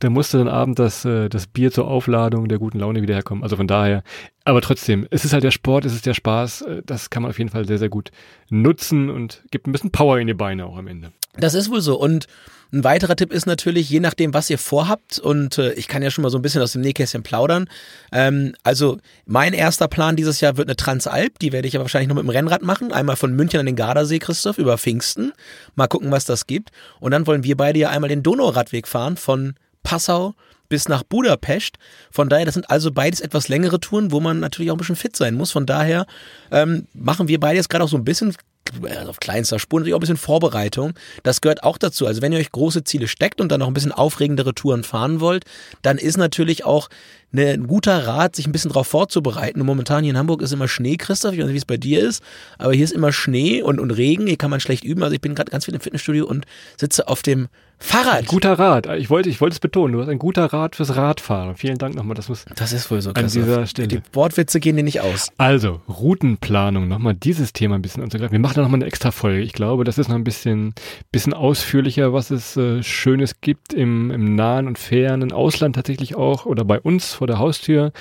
Da musste dann Abend das, äh, das Bier zur Aufladung der guten Laune wieder herkommen. Also von daher, aber trotzdem, es ist halt der Sport, es ist der Spaß. Äh, das kann man auf jeden Fall sehr, sehr gut nutzen und gibt ein bisschen Power in die Beine auch am Ende. Das ist wohl so. Und ein weiterer Tipp ist natürlich, je nachdem, was ihr vorhabt, und äh, ich kann ja schon mal so ein bisschen aus dem Nähkästchen plaudern. Ähm, also mein erster Plan dieses Jahr wird eine Transalp, die werde ich aber wahrscheinlich noch mit dem Rennrad machen. Einmal von München an den Gardasee, Christoph, über Pfingsten. Mal gucken, was das gibt. Und dann wollen wir beide ja einmal den Donauradweg fahren von Passau bis nach Budapest. Von daher, das sind also beides etwas längere Touren, wo man natürlich auch ein bisschen fit sein muss. Von daher ähm, machen wir beide jetzt gerade auch so ein bisschen also auf kleinster Spur natürlich auch ein bisschen Vorbereitung. Das gehört auch dazu. Also wenn ihr euch große Ziele steckt und dann noch ein bisschen aufregendere Touren fahren wollt, dann ist natürlich auch eine, ein guter Rat, sich ein bisschen darauf vorzubereiten. Und momentan hier in Hamburg ist immer Schnee, Christoph. Ich weiß nicht, wie es bei dir ist, aber hier ist immer Schnee und, und Regen. Hier kann man schlecht üben. Also ich bin gerade ganz viel im Fitnessstudio und sitze auf dem Fahrrad. Ein guter Rat. Ich wollte, ich wollte es betonen. Du hast ein guter Rat fürs Radfahren. Vielen Dank nochmal. Das muss. Das ist wohl so. An dieser Stelle. Die Wortwitze gehen dir nicht aus. Also Routenplanung. Nochmal dieses Thema ein bisschen anzugreifen. Wir machen da nochmal eine extra Folge. Ich glaube, das ist noch ein bisschen, bisschen ausführlicher, was es äh, Schönes gibt im, im nahen und fernen Ausland tatsächlich auch oder bei uns vor der Haustür.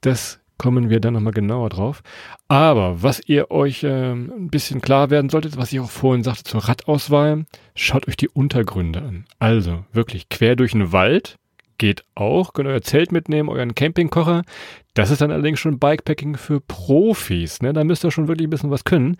Das kommen wir dann nochmal genauer drauf. Aber was ihr euch äh, ein bisschen klar werden solltet, was ich auch vorhin sagte zur Radauswahl, schaut euch die Untergründe an. Also wirklich quer durch den Wald geht auch, könnt euer Zelt mitnehmen, euren Campingkocher. Das ist dann allerdings schon Bikepacking für Profis. Ne? Da müsst ihr schon wirklich ein bisschen was können.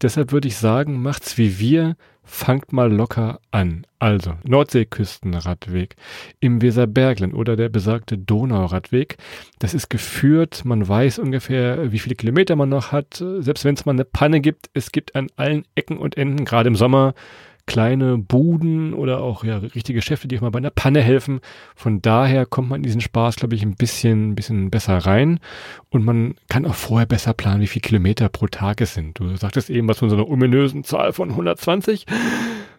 Deshalb würde ich sagen, macht's wie wir, fangt mal locker an. Also Nordseeküstenradweg im Weserbergland oder der besagte Donauradweg. Das ist geführt, man weiß ungefähr, wie viele Kilometer man noch hat. Selbst wenn es mal eine Panne gibt, es gibt an allen Ecken und Enden, gerade im Sommer, kleine Buden oder auch ja, richtige Geschäfte, die auch mal bei einer Panne helfen. Von daher kommt man in diesen Spaß, glaube ich, ein bisschen, ein bisschen besser rein. Und man kann auch vorher besser planen, wie viele Kilometer pro Tag es sind. Du sagtest eben was von so einer ominösen Zahl von 120.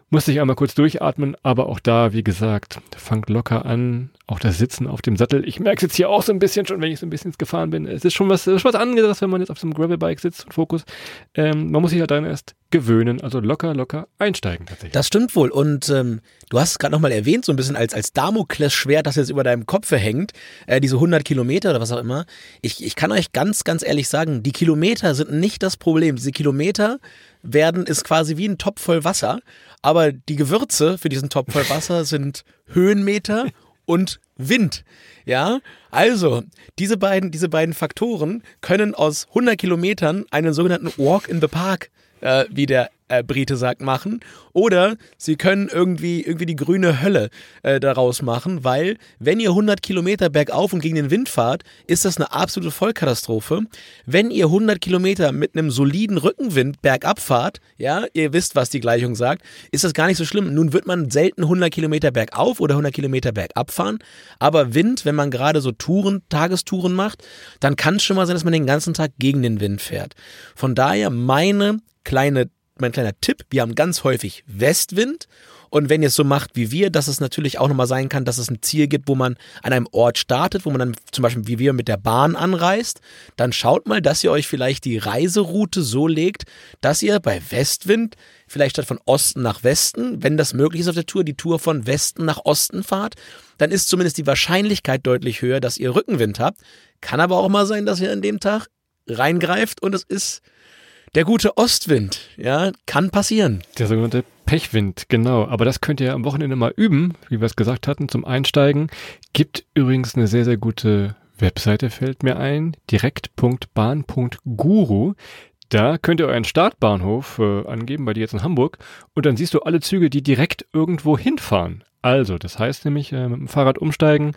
Musste ich einmal kurz durchatmen, aber auch da, wie gesagt, fangt locker an. Auch das Sitzen auf dem Sattel. Ich merke es jetzt hier auch so ein bisschen schon, wenn ich so ein bisschen ins gefahren bin. Es ist schon was, ist was anderes, wenn man jetzt auf so einem Gravelbike sitzt und Fokus. Ähm, man muss sich halt dann erst gewöhnen, also locker, locker einsteigen tatsächlich. Das stimmt wohl. Und ähm, du hast es gerade nochmal erwähnt, so ein bisschen als, als Damoklesschwert, das jetzt über deinem Kopf hängt, äh, diese 100 Kilometer oder was auch immer. Ich, ich kann euch ganz, ganz ehrlich sagen, die Kilometer sind nicht das Problem. Diese Kilometer werden, ist quasi wie ein Topf voll Wasser. Aber die Gewürze für diesen Topf voll Wasser sind Höhenmeter und Wind. Ja, also diese beiden, diese beiden Faktoren können aus 100 Kilometern einen sogenannten Walk in the Park, äh, wie der äh, Brite sagt, machen. Oder sie können irgendwie, irgendwie die grüne Hölle äh, daraus machen, weil wenn ihr 100 Kilometer bergauf und gegen den Wind fahrt, ist das eine absolute Vollkatastrophe. Wenn ihr 100 Kilometer mit einem soliden Rückenwind bergab fahrt, ja, ihr wisst, was die Gleichung sagt, ist das gar nicht so schlimm. Nun wird man selten 100 Kilometer bergauf oder 100 Kilometer bergab fahren, aber Wind, wenn man gerade so Touren, Tagestouren macht, dann kann es schon mal sein, dass man den ganzen Tag gegen den Wind fährt. Von daher meine kleine mein kleiner Tipp, wir haben ganz häufig Westwind. Und wenn ihr es so macht wie wir, dass es natürlich auch nochmal sein kann, dass es ein Ziel gibt, wo man an einem Ort startet, wo man dann zum Beispiel wie wir mit der Bahn anreist, dann schaut mal, dass ihr euch vielleicht die Reiseroute so legt, dass ihr bei Westwind vielleicht statt von Osten nach Westen, wenn das möglich ist auf der Tour, die Tour von Westen nach Osten fahrt, dann ist zumindest die Wahrscheinlichkeit deutlich höher, dass ihr Rückenwind habt. Kann aber auch mal sein, dass ihr an dem Tag reingreift und es ist der gute Ostwind. Ja, kann passieren. Der sogenannte Pechwind, genau. Aber das könnt ihr am Wochenende mal üben, wie wir es gesagt hatten, zum Einsteigen. Gibt übrigens eine sehr, sehr gute Webseite, fällt mir ein. direkt.bahn.guru. Da könnt ihr euren Startbahnhof äh, angeben, bei dir jetzt in Hamburg, und dann siehst du alle Züge, die direkt irgendwo hinfahren. Also, das heißt nämlich, äh, mit dem Fahrrad umsteigen,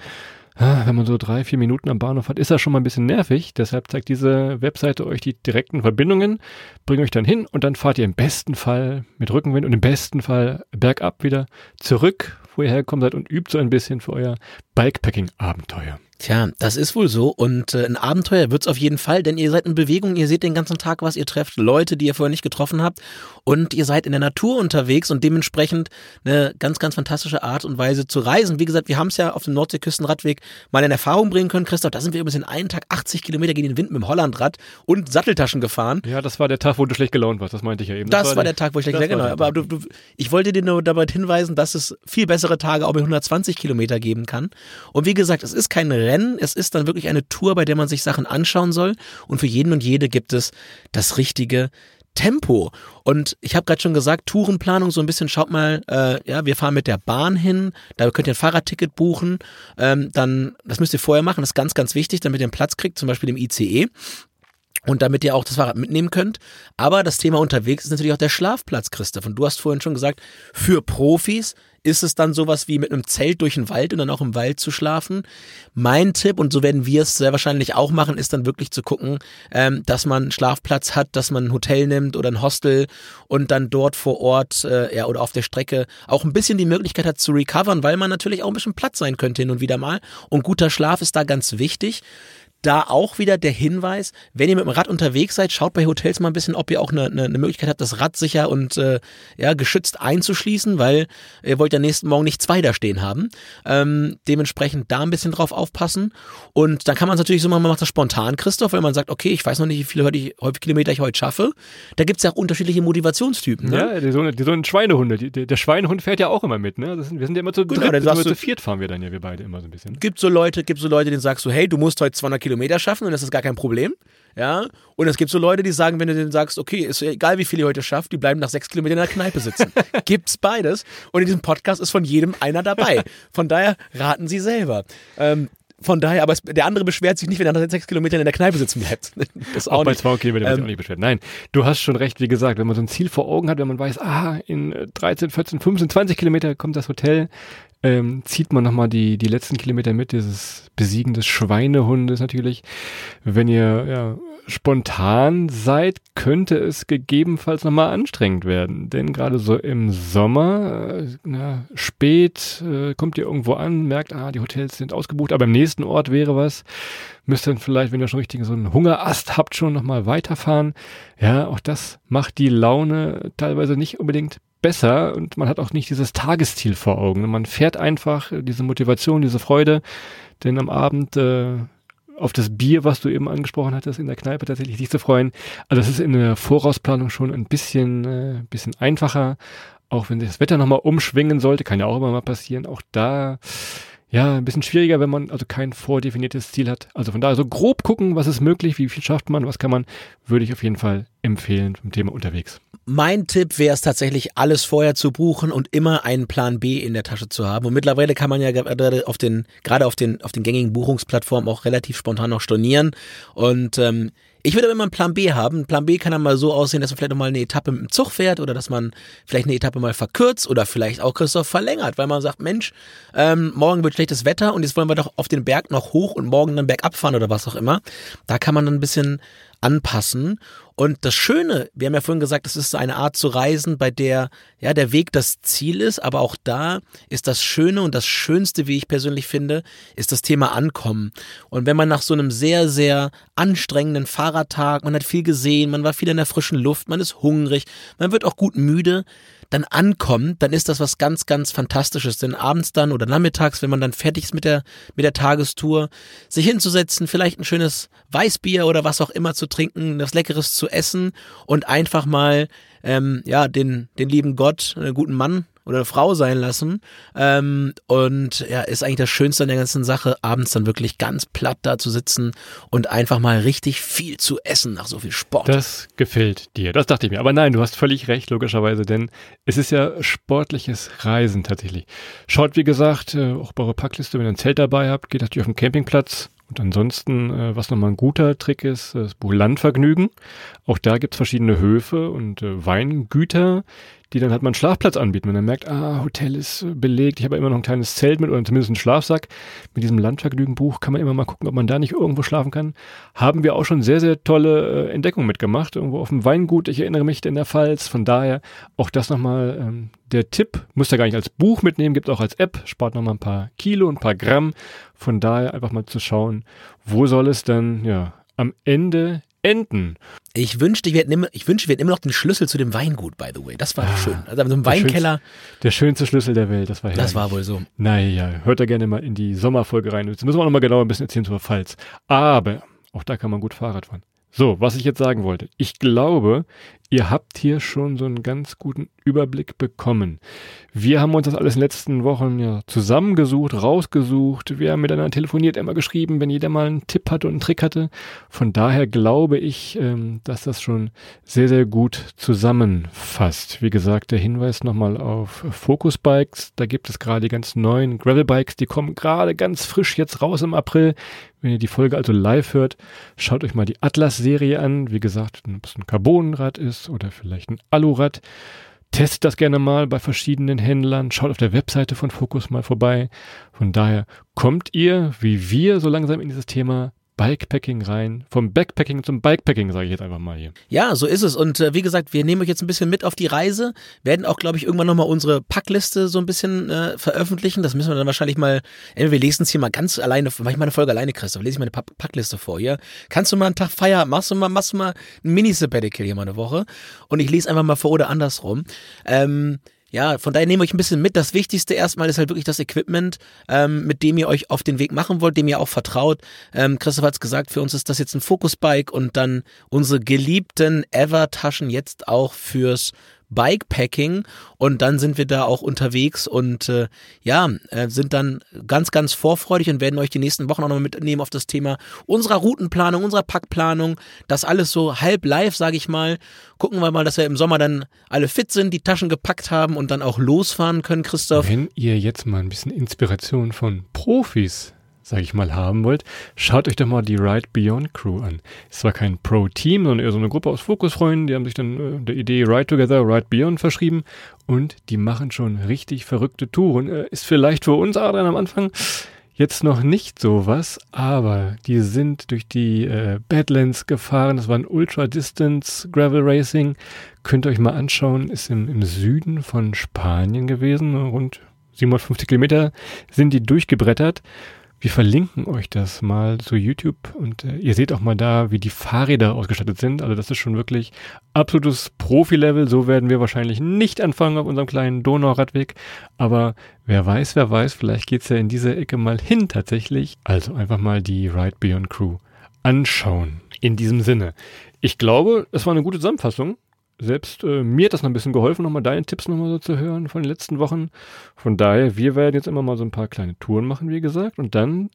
wenn man so drei, vier Minuten am Bahnhof hat, ist das schon mal ein bisschen nervig. Deshalb zeigt diese Webseite euch die direkten Verbindungen, bringt euch dann hin und dann fahrt ihr im besten Fall mit Rückenwind und im besten Fall bergab wieder zurück, wo ihr hergekommen seid und übt so ein bisschen für euer Bikepacking-Abenteuer. Tja, das ist wohl so und äh, ein Abenteuer wird's auf jeden Fall, denn ihr seid in Bewegung, ihr seht den ganzen Tag, was ihr trefft, Leute, die ihr vorher nicht getroffen habt und ihr seid in der Natur unterwegs und dementsprechend eine ganz, ganz fantastische Art und Weise zu reisen. Wie gesagt, wir haben es ja auf dem Nordseeküstenradweg mal in Erfahrung bringen können, Christoph, da sind wir übrigens in einen Tag 80 Kilometer gegen den Wind mit dem Hollandrad und Satteltaschen gefahren. Ja, das war der Tag, wo du schlecht gelaunt warst, das meinte ich ja eben. Das, das war der, der Tag, wo ich schlecht gelaunt war. Genau, aber du, du, ich wollte dir nur dabei hinweisen, dass es viel bessere Tage auch mit 120 Kilometer geben kann. Und wie gesagt, es ist kein Rennen, es ist dann wirklich eine Tour, bei der man sich Sachen anschauen soll. Und für jeden und jede gibt es das richtige Tempo. Und ich habe gerade schon gesagt, Tourenplanung so ein bisschen, schaut mal, äh, ja, wir fahren mit der Bahn hin, da könnt ihr ein Fahrradticket buchen. Ähm, dann, das müsst ihr vorher machen, das ist ganz, ganz wichtig, damit ihr einen Platz kriegt, zum Beispiel im ICE und damit ihr auch das Fahrrad mitnehmen könnt. Aber das Thema unterwegs ist natürlich auch der Schlafplatz, Christoph. Und du hast vorhin schon gesagt, für Profis ist es dann sowas wie mit einem Zelt durch den Wald und dann auch im Wald zu schlafen. Mein Tipp, und so werden wir es sehr wahrscheinlich auch machen, ist dann wirklich zu gucken, ähm, dass man einen Schlafplatz hat, dass man ein Hotel nimmt oder ein Hostel und dann dort vor Ort äh, ja, oder auf der Strecke auch ein bisschen die Möglichkeit hat zu recovern, weil man natürlich auch ein bisschen Platz sein könnte hin und wieder mal. Und guter Schlaf ist da ganz wichtig da auch wieder der Hinweis, wenn ihr mit dem Rad unterwegs seid, schaut bei Hotels mal ein bisschen, ob ihr auch eine, eine, eine Möglichkeit habt, das Rad sicher und äh, ja, geschützt einzuschließen, weil ihr wollt ja nächsten Morgen nicht zwei da stehen haben. Ähm, dementsprechend da ein bisschen drauf aufpassen. Und dann kann man es natürlich so machen, man macht das spontan, Christoph, weil man sagt, okay, ich weiß noch nicht, wie viele häufig Kilometer ich heute schaffe. Da gibt's ja auch unterschiedliche Motivationstypen. Ne? Ja, die, so, die, so ein Schweinehunde. Die, der Schweinehund fährt ja auch immer mit. Ne? Sind, wir sind ja immer zu dritt, genau, immer zu viert fahren wir dann ja, wir beide immer so ein bisschen. Gibt so Leute, gibt so Leute, denen sagst du, hey, du musst heute 200 Kilometer schaffen und das ist gar kein Problem. Ja, und es gibt so Leute, die sagen, wenn du denen sagst, okay, ist egal, wie viel ihr heute schafft, die bleiben nach sechs Kilometern in der Kneipe sitzen. [laughs] Gibt's beides. Und in diesem Podcast ist von jedem einer dabei. [laughs] Von daher raten Sie selber. Ähm, von daher, aber es, der andere beschwert sich nicht, wenn er nach sechs Kilometern in der Kneipe sitzen bleibt. [laughs] Das auch, auch bei zwei Kilometern ähm, auch nicht beschwert. Nein, du hast schon recht, wie gesagt, wenn man so ein Ziel vor Augen hat, wenn man weiß, ah, in 13, 14, 15, 20 Kilometer kommt das Hotel, ähm, zieht man nochmal die, die letzten Kilometer mit, dieses Besiegen des Schweinehundes natürlich. Wenn ihr ja, spontan seid, könnte es gegebenenfalls nochmal anstrengend werden. Denn gerade so im Sommer, äh, na, spät, äh, kommt ihr irgendwo an, merkt, ah, die Hotels sind ausgebucht, aber im nächsten Ort wäre was. Müsst dann vielleicht, wenn ihr schon richtig so einen Hungerast habt, schon nochmal weiterfahren. Ja, auch das macht die Laune teilweise nicht unbedingt besser und man hat auch nicht dieses Tagesziel vor Augen. Man fährt einfach diese Motivation, diese Freude, denn am Abend äh, auf das Bier, was du eben angesprochen hattest, in der Kneipe tatsächlich sich zu freuen. Also das ist in der Vorausplanung schon ein bisschen, äh, bisschen einfacher. Auch wenn sich das Wetter nochmal umschwingen sollte, kann ja auch immer mal passieren. Auch da ja, ein bisschen schwieriger, wenn man also kein vordefiniertes Ziel hat. Also von daher so grob gucken, was ist möglich, wie viel schafft man, was kann man, würde ich auf jeden Fall empfehlen zum Thema unterwegs. Mein Tipp wäre es tatsächlich, alles vorher zu buchen und immer einen Plan B in der Tasche zu haben. Und mittlerweile kann man ja gerade auf den, gerade auf den, auf den gängigen Buchungsplattformen auch relativ spontan noch stornieren. Und ähm, ich würde immer einen Plan B haben. Plan B kann dann mal so aussehen, dass man vielleicht noch mal eine Etappe mit dem Zug fährt oder dass man vielleicht eine Etappe mal verkürzt oder vielleicht auch Christoph verlängert, weil man sagt, Mensch, ähm, morgen wird schlechtes Wetter und jetzt wollen wir doch auf den Berg noch hoch und morgen dann bergab fahren oder was auch immer. Da kann man dann ein bisschen anpassen Und das Schöne, wir haben ja vorhin gesagt, es ist eine Art zu reisen, bei der ja der Weg das Ziel ist, aber auch da ist das Schöne und das Schönste, wie ich persönlich finde, ist das Thema Ankommen. Und wenn man nach so einem sehr, sehr anstrengenden Fahrradtag, man hat viel gesehen, man war viel in der frischen Luft, man ist hungrig, man wird auch gut müde, dann ankommt, dann ist das was ganz, ganz Fantastisches. Denn abends dann oder nachmittags, wenn man dann fertig ist mit der, mit der Tagestour, sich hinzusetzen, vielleicht ein schönes Weißbier oder was auch immer zu trinken, das Leckeres zu essen und einfach mal ähm, ja, den, den lieben Gott, einen guten Mann oder Frau sein lassen. Ähm, und ja, ist eigentlich das Schönste an der ganzen Sache, abends dann wirklich ganz platt da zu sitzen und einfach mal richtig viel zu essen nach so viel Sport. Das gefällt dir, das dachte ich mir. Aber nein, du hast völlig recht, logischerweise, denn es ist ja sportliches Reisen tatsächlich. Schaut, wie gesagt, äh, auch bei eurer Packliste, wenn ihr ein Zelt dabei habt, geht natürlich auf den Campingplatz. Und ansonsten, äh, was nochmal ein guter Trick ist, das Buch Landvergnügen. Auch da gibt's verschiedene Höfe und äh, Weingüter, die dann halt mal einen Schlafplatz anbieten. Wenn man merkt, ah, Hotel ist belegt, ich habe immer noch ein kleines Zelt mit oder zumindest einen Schlafsack. Mit diesem Landvergnügenbuch kann man immer mal gucken, ob man da nicht irgendwo schlafen kann. Haben wir auch schon sehr, sehr tolle äh, Entdeckungen mitgemacht. Irgendwo auf dem Weingut, ich erinnere mich in der Pfalz. Von daher auch das nochmal ähm, der Tipp. Muss ja gar nicht als Buch mitnehmen, gibt auch als App, spart nochmal ein paar Kilo, ein paar Gramm. Von daher einfach mal zu schauen, wo soll es dann ja am Ende enden. Ich wünschte, ich werde immer, ich wünschte, wir hätten immer noch den Schlüssel zu dem Weingut, by the way. Das war ah, schön. Also so einem Weinkeller. Schönste, der schönste Schlüssel der Welt, das war herrlich. Das war wohl so. Naja, hört da gerne mal in die Sommerfolge rein. Jetzt müssen wir noch mal genauer ein bisschen erzählen zur Pfalz. Aber auch da kann man gut Fahrrad fahren. So, was ich jetzt sagen wollte. Ich glaube, ihr habt hier schon so einen ganz guten Überblick bekommen. Wir haben uns das alles in den letzten Wochen ja zusammengesucht, rausgesucht. Wir haben miteinander telefoniert, immer geschrieben, wenn jeder mal einen Tipp hatte und einen Trick hatte. Von daher glaube ich, ähm, dass das schon sehr, sehr gut zusammenfasst. Wie gesagt, der Hinweis nochmal auf Focus Bikes. Da gibt es gerade die ganz neuen Gravel Bikes, die kommen gerade ganz frisch jetzt raus im April. Wenn ihr die Folge also live hört, schaut euch mal die Atlas-Serie an. Wie gesagt, ob es ein Carbonrad ist oder vielleicht ein Alurad. Testet das gerne mal bei verschiedenen Händlern. Schaut auf der Webseite von Focus mal vorbei. Von daher kommt ihr, wie wir, so langsam in dieses Thema Bikepacking rein. Vom Backpacking zum Bikepacking, sage ich jetzt einfach mal hier. Ja, so ist es. Und äh, wie gesagt, wir nehmen euch jetzt ein bisschen mit auf die Reise, werden auch, glaube ich, irgendwann nochmal unsere Packliste so ein bisschen äh, veröffentlichen. Das müssen wir dann wahrscheinlich mal, entweder wir lesen es hier mal ganz alleine, mach ich mal eine Folge alleine, Christoph, lese ich meine Packliste vor hier. Kannst du mal einen Tag feiern, machst du mal, machst du mal ein Mini-Sabbatical hier mal eine Woche und ich lese einfach mal vor oder andersrum. Ähm, ja, von daher nehme ich ein bisschen mit. Das Wichtigste erstmal ist halt wirklich das Equipment, ähm, mit dem ihr euch auf den Weg machen wollt, dem ihr auch vertraut. Ähm, Christoph hat es gesagt, für uns ist das jetzt ein Focus-Bike und dann unsere geliebten Ever-Taschen jetzt auch fürs Bikepacking und dann sind wir da auch unterwegs und äh, ja, äh, sind dann ganz, ganz vorfreudig und werden euch die nächsten Wochen auch noch mitnehmen auf das Thema unserer Routenplanung, unserer Packplanung, das alles so halb live, sage ich mal. Gucken wir mal, dass wir im Sommer dann alle fit sind, die Taschen gepackt haben und dann auch losfahren können, Christoph. Wenn ihr jetzt mal ein bisschen Inspiration von Profis sage ich mal, haben wollt, schaut euch doch mal die Ride Beyond Crew an. Ist zwar kein Pro-Team, sondern eher so eine Gruppe aus Fokusfreunden, die haben sich dann äh, der Idee Ride Together, Ride Beyond verschrieben und die machen schon richtig verrückte Touren. Äh, ist vielleicht für uns Adrian am Anfang jetzt noch nicht sowas, aber die sind durch die äh, Badlands gefahren. Das war ein Ultra-Distance Gravel Racing. Könnt ihr euch mal anschauen, ist im, im Süden von Spanien gewesen, rund 750 Kilometer sind die durchgebrettert wir verlinken euch das mal zu YouTube und äh, ihr seht auch mal da, wie die Fahrräder ausgestattet sind. Also das ist schon wirklich absolutes Profi-Level. So werden wir wahrscheinlich nicht anfangen auf unserem kleinen Donauradweg. Aber wer weiß, wer weiß, vielleicht geht's ja in diese Ecke mal hin tatsächlich. Also einfach mal die Ride Beyond Crew anschauen. In diesem Sinne. Ich glaube, es war eine gute Zusammenfassung selbst äh, mir hat das noch ein bisschen geholfen, nochmal deine Tipps nochmal so zu hören von den letzten Wochen. Von daher, wir werden jetzt immer mal so ein paar kleine Touren machen, wie gesagt. Und dann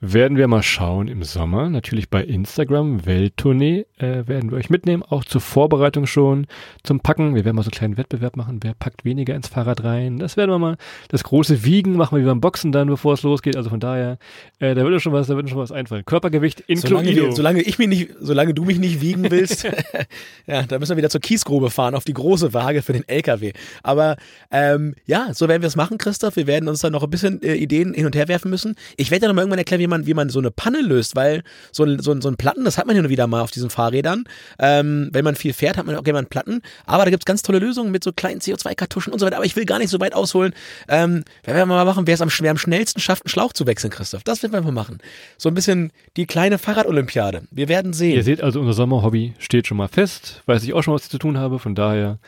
werden wir mal schauen im Sommer, natürlich bei Instagram, Welttournee, äh, werden wir euch mitnehmen, auch zur Vorbereitung schon, zum Packen. Wir werden mal so einen kleinen Wettbewerb machen, wer packt weniger ins Fahrrad rein. Das werden wir mal, das große Wiegen machen wir wie beim Boxen dann, bevor es losgeht. Also von daher, äh, da würde schon was, da würde schon was einfallen. Körpergewicht inkludiert. Solange, solange ich mich nicht, solange du mich nicht wiegen willst, [laughs] ja, da müssen wir wieder zur Kiesgrube fahren, auf die große Waage für den LKW. Aber ähm, ja, so werden wir es machen, Christoph. Wir werden uns dann noch ein bisschen äh, Ideen hin und her werfen müssen. Ich werde ja noch mal irgendwann erklären, wie man, wie man so eine Panne löst, weil so ein, so ein, so ein Platten, das hat man ja nur wieder mal auf diesen Fahrrädern. Ähm, wenn man viel fährt, hat man auch gerne mal einen Platten. Aber da gibt's ganz tolle Lösungen mit so kleinen CO2-Kartuschen und so weiter. Aber ich will gar nicht so weit ausholen. Ähm, werden wir mal machen, wer es am, am schnellsten schafft, einen Schlauch zu wechseln, Christoph. Das werden wir mal machen. So ein bisschen die kleine Fahrradolympiade. Wir werden sehen. Ihr seht also, unser Sommerhobby steht schon mal fest. Weiß ich auch schon, was zu tun habe. Von daher,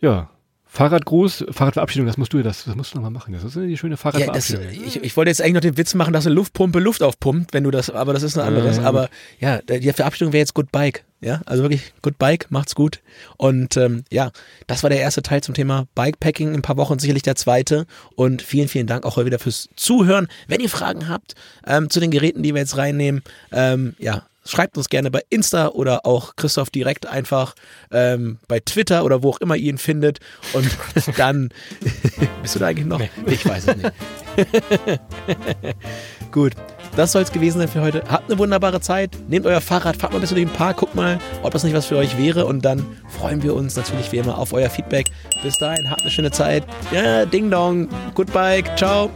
ja, Fahrradgruß, Fahrradverabschiedung, das musst du das, das musst du nochmal machen. Das ist die schöne Ja, das, Fahrradverabschiedung. ich, ich wollte jetzt eigentlich noch den Witz machen, dass eine Luftpumpe Luft aufpumpt, wenn du das, aber das ist ein anderes. Ja, aber ja, die Verabschiedung wäre jetzt Good Bike. Ja, also wirklich Good Bike, macht's gut. Und ähm, ja, das war der erste Teil zum Thema Bikepacking. In ein paar Wochen sicherlich der zweite. Und vielen, vielen Dank auch heute wieder fürs Zuhören. Wenn ihr Fragen habt ähm, zu den Geräten, die wir jetzt reinnehmen, ähm, ja, schreibt uns gerne bei Insta oder auch Christoph direkt einfach ähm, bei Twitter oder wo auch immer ihr ihn findet. Und [laughs] dann bist du da eigentlich noch? Ich weiß es nicht. [laughs] Gut, das soll es gewesen sein für heute. Habt eine wunderbare Zeit. Nehmt euer Fahrrad, fahrt mal ein bisschen durch den Park, guckt mal, ob das nicht was für euch wäre. Und dann freuen wir uns natürlich wie immer auf euer Feedback. Bis dahin, habt eine schöne Zeit. Ja, Ding Dong, Good Bike, ciao.